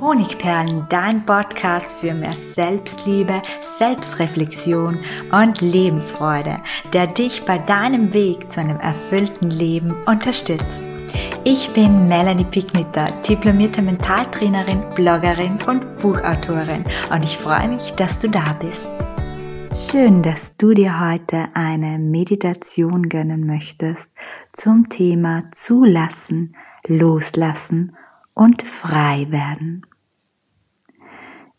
Honigperlen, dein Podcast für mehr Selbstliebe, Selbstreflexion und Lebensfreude, der dich bei deinem Weg zu einem erfüllten Leben unterstützt. Ich bin Melanie Pigniter, diplomierte Mentaltrainerin, Bloggerin und Buchautorin und ich freue mich, dass du da bist. Schön, dass du dir heute eine Meditation gönnen möchtest zum Thema Zulassen, Loslassen und frei werden.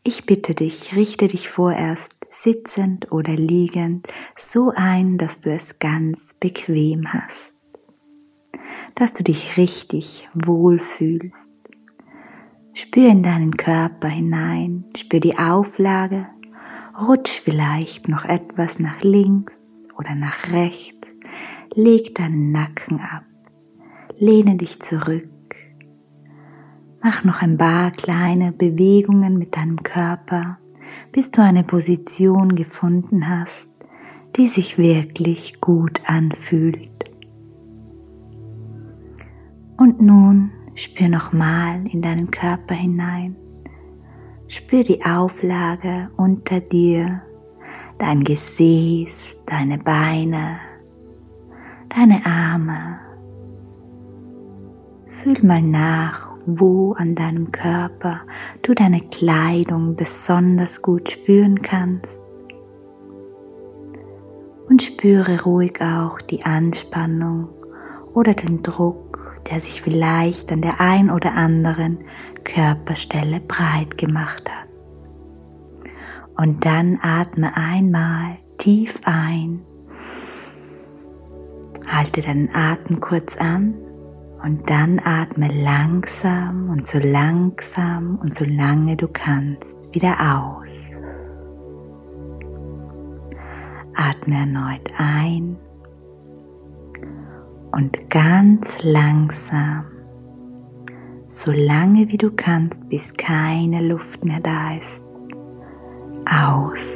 Ich bitte dich, richte dich vorerst sitzend oder liegend so ein, dass du es ganz bequem hast, dass du dich richtig wohlfühlst. Spür in deinen Körper hinein, spür die Auflage, rutsch vielleicht noch etwas nach links oder nach rechts, leg deinen Nacken ab, lehne dich zurück Mach noch ein paar kleine Bewegungen mit deinem Körper, bis du eine Position gefunden hast, die sich wirklich gut anfühlt. Und nun spür nochmal in deinen Körper hinein. Spür die Auflage unter dir, dein Gesäß, deine Beine, deine Arme. Fühl mal nach, wo an deinem Körper du deine Kleidung besonders gut spüren kannst. Und spüre ruhig auch die Anspannung oder den Druck, der sich vielleicht an der ein oder anderen Körperstelle breit gemacht hat. Und dann atme einmal tief ein. Halte deinen Atem kurz an und dann atme langsam und so langsam und so lange du kannst wieder aus. Atme erneut ein und ganz langsam, so lange wie du kannst, bis keine Luft mehr da ist, aus.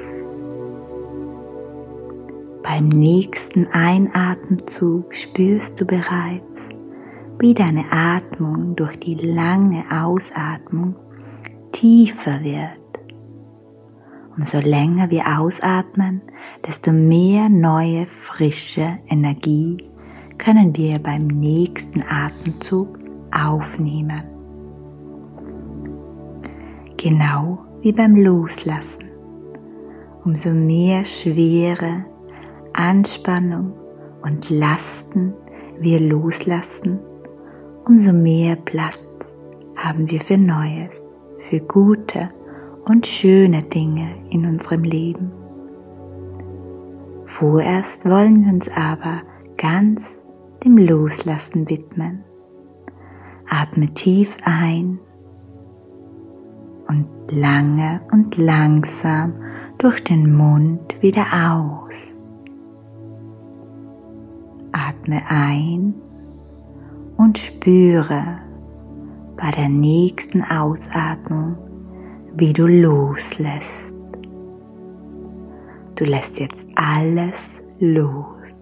Beim nächsten Einatemzug spürst du bereits, wie deine Atmung durch die lange Ausatmung tiefer wird. Umso länger wir ausatmen, desto mehr neue, frische Energie können wir beim nächsten Atemzug aufnehmen. Genau wie beim Loslassen. Umso mehr Schwere, Anspannung und Lasten wir loslassen, umso mehr Platz haben wir für Neues, für gute und schöne Dinge in unserem Leben. Vorerst wollen wir uns aber ganz dem Loslassen widmen. Atme tief ein und lange und langsam durch den Mund wieder aus. Atme ein und spüre bei der nächsten Ausatmung, wie du loslässt. Du lässt jetzt alles los.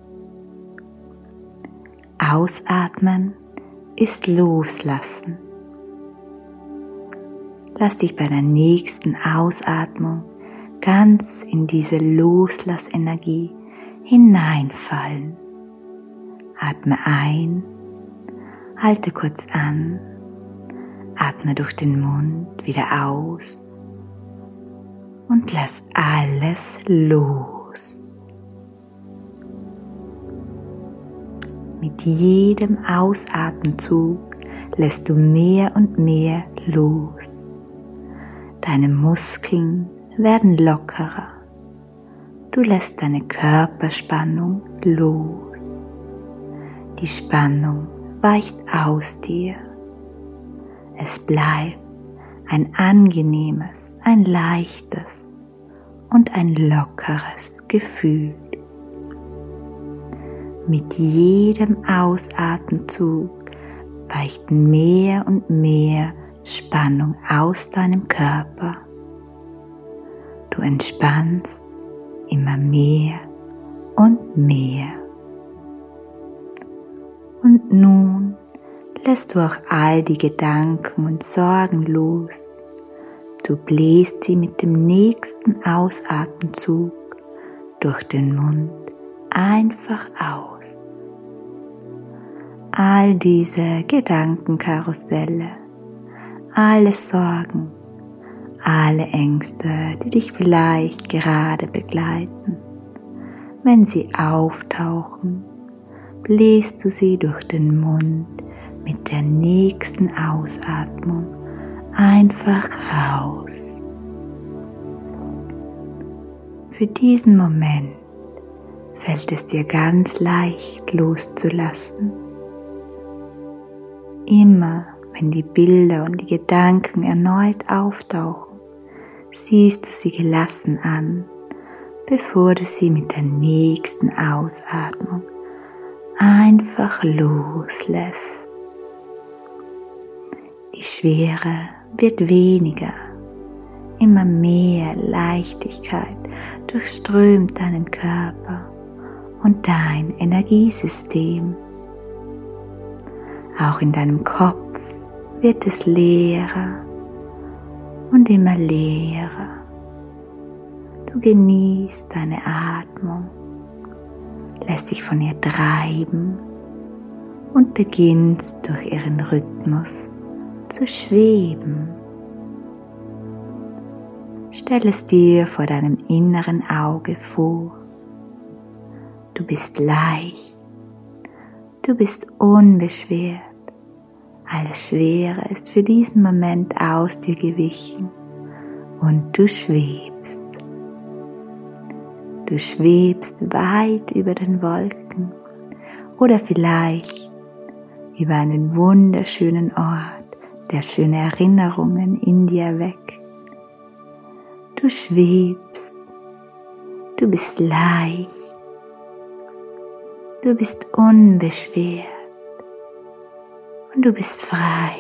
Ausatmen ist loslassen. Lass dich bei der nächsten Ausatmung ganz in diese Loslassenergie hineinfallen. Atme ein Halte kurz an, atme durch den Mund wieder aus und lass alles los. Mit jedem Ausatemzug lässt du mehr und mehr los. Deine Muskeln werden lockerer. Du lässt deine Körperspannung los. Die Spannung weicht aus dir. Es bleibt ein angenehmes, ein leichtes und ein lockeres Gefühl. Mit jedem Ausatemzug weicht mehr und mehr Spannung aus deinem Körper. Du entspannst immer mehr und mehr. Nun lässt du auch all die Gedanken und Sorgen los, Du bläst sie mit dem nächsten Ausatemzug durch den Mund einfach aus. All diese Gedankenkarusselle, alle Sorgen, alle Ängste, die dich vielleicht gerade begleiten, wenn sie auftauchen, bläst du sie durch den Mund mit der nächsten Ausatmung einfach raus. Für diesen Moment fällt es dir ganz leicht loszulassen. Immer wenn die Bilder und die Gedanken erneut auftauchen, siehst du sie gelassen an, bevor du sie mit der nächsten Ausatmung einfach loslässt. Die Schwere wird weniger, immer mehr Leichtigkeit durchströmt deinen Körper und dein Energiesystem. Auch in deinem Kopf wird es leerer und immer leerer. Du genießt deine Atmung, lässt dich von ihr treiben und beginnst durch ihren Rhythmus zu schweben. Stell es dir vor deinem inneren Auge vor. Du bist leicht, du bist unbeschwert. Alles Schwere ist für diesen Moment aus dir gewichen und du schwebst. Du schwebst weit über den Wolken oder vielleicht über einen wunderschönen Ort, der schöne Erinnerungen in dir weckt. Du schwebst, du bist leicht, du bist unbeschwert und du bist frei.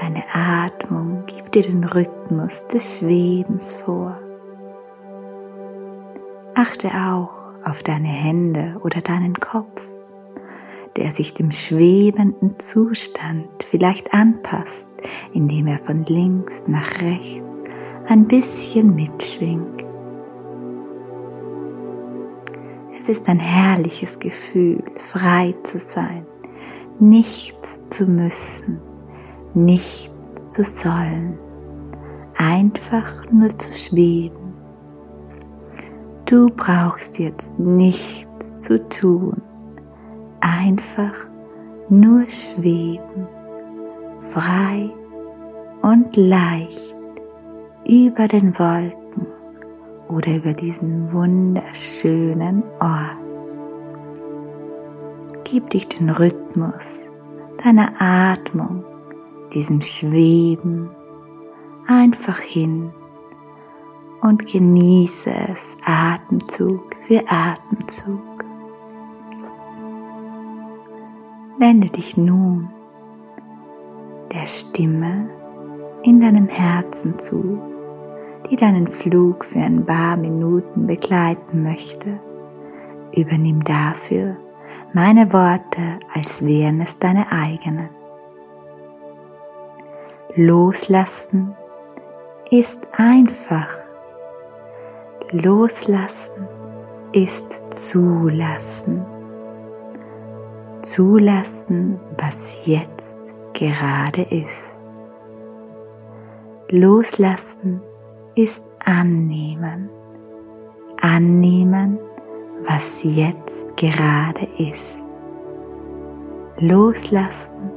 Deine Atmung gibt dir den Rhythmus des Schwebens vor. Achte auch auf deine Hände oder deinen Kopf, der sich dem schwebenden Zustand vielleicht anpasst, indem er von links nach rechts ein bisschen mitschwingt. Es ist ein herrliches Gefühl, frei zu sein, nichts zu müssen, nichts zu sollen, einfach nur zu schweben. Du brauchst jetzt nichts zu tun, einfach nur schweben, frei und leicht über den Wolken oder über diesen wunderschönen Ort. Gib dich den Rhythmus deiner Atmung, diesem Schweben einfach hin und genieße es Atemzug für Atemzug. Wende dich nun der Stimme in deinem Herzen zu die deinen Flug für ein paar Minuten begleiten möchte. Übernimm dafür meine Worte, als wären es deine eigenen. Loslassen ist einfach. Loslassen ist zulassen. Zulassen, was jetzt gerade ist. Loslassen ist annehmen. Annehmen, was jetzt gerade ist. Loslassen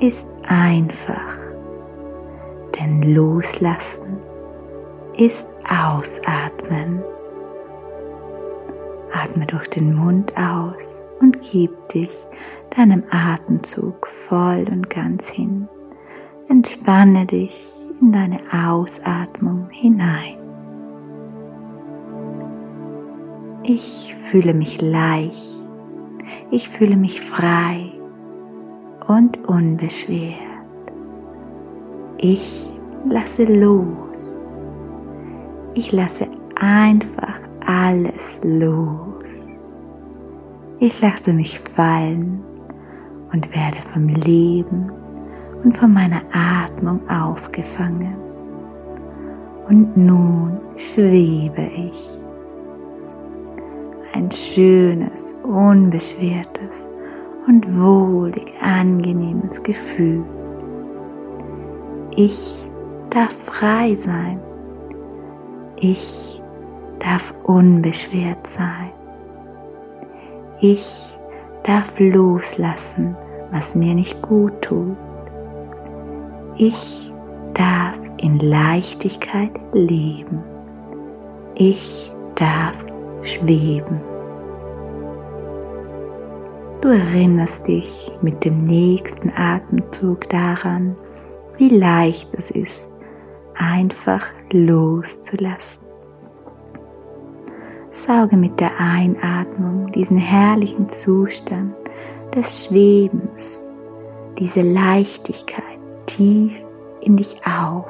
ist einfach, denn loslassen ist ausatmen. Atme durch den Mund aus und gib dich deinem Atemzug voll und ganz hin. Entspanne dich in deine Ausatmung hinein. Ich fühle mich leicht, ich fühle mich frei und unbeschwert. Ich lasse los. Ich lasse einfach alles los. Ich lasse mich fallen und werde vom Leben und von meiner Atmung aufgefangen. Und nun schwebe ich. Ein schönes, unbeschwertes und wohlig angenehmes Gefühl. Ich darf frei sein. Ich darf unbeschwert sein. Ich darf loslassen, was mir nicht gut tut. Ich darf in Leichtigkeit leben. Ich darf schweben. Du erinnerst dich mit dem nächsten Atemzug daran, wie leicht es ist, einfach loszulassen. Sauge mit der Einatmung diesen herrlichen Zustand des Schwebens, diese Leichtigkeit tief in dich auf.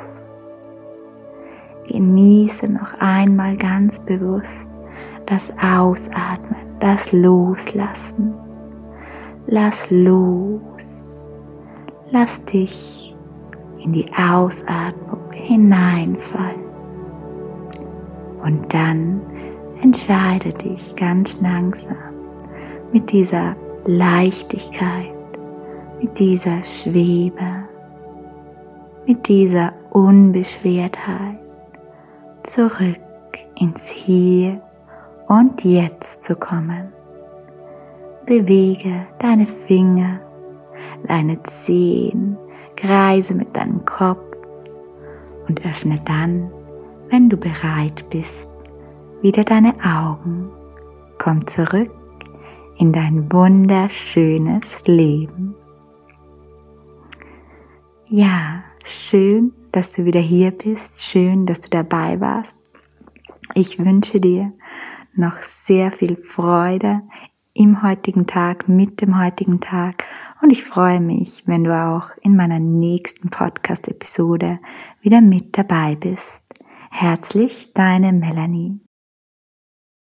Genieße noch einmal ganz bewusst das Ausatmen, das Loslassen. Lass los. Lass dich in die Ausatmung hineinfallen. Und dann entscheide dich ganz langsam mit dieser Leichtigkeit, mit dieser Schwebe, mit dieser Unbeschwertheit zurück ins Hier und Jetzt zu kommen. Bewege deine Finger, deine Zehen, kreise mit deinem Kopf und öffne dann, wenn du bereit bist, wieder deine Augen. Komm zurück in dein wunderschönes Leben. Ja, schön, dass du wieder hier bist. Schön, dass du dabei warst. Ich wünsche dir noch sehr viel Freude im heutigen Tag, mit dem heutigen Tag. Und ich freue mich, wenn du auch in meiner nächsten Podcast-Episode wieder mit dabei bist. Herzlich, deine Melanie.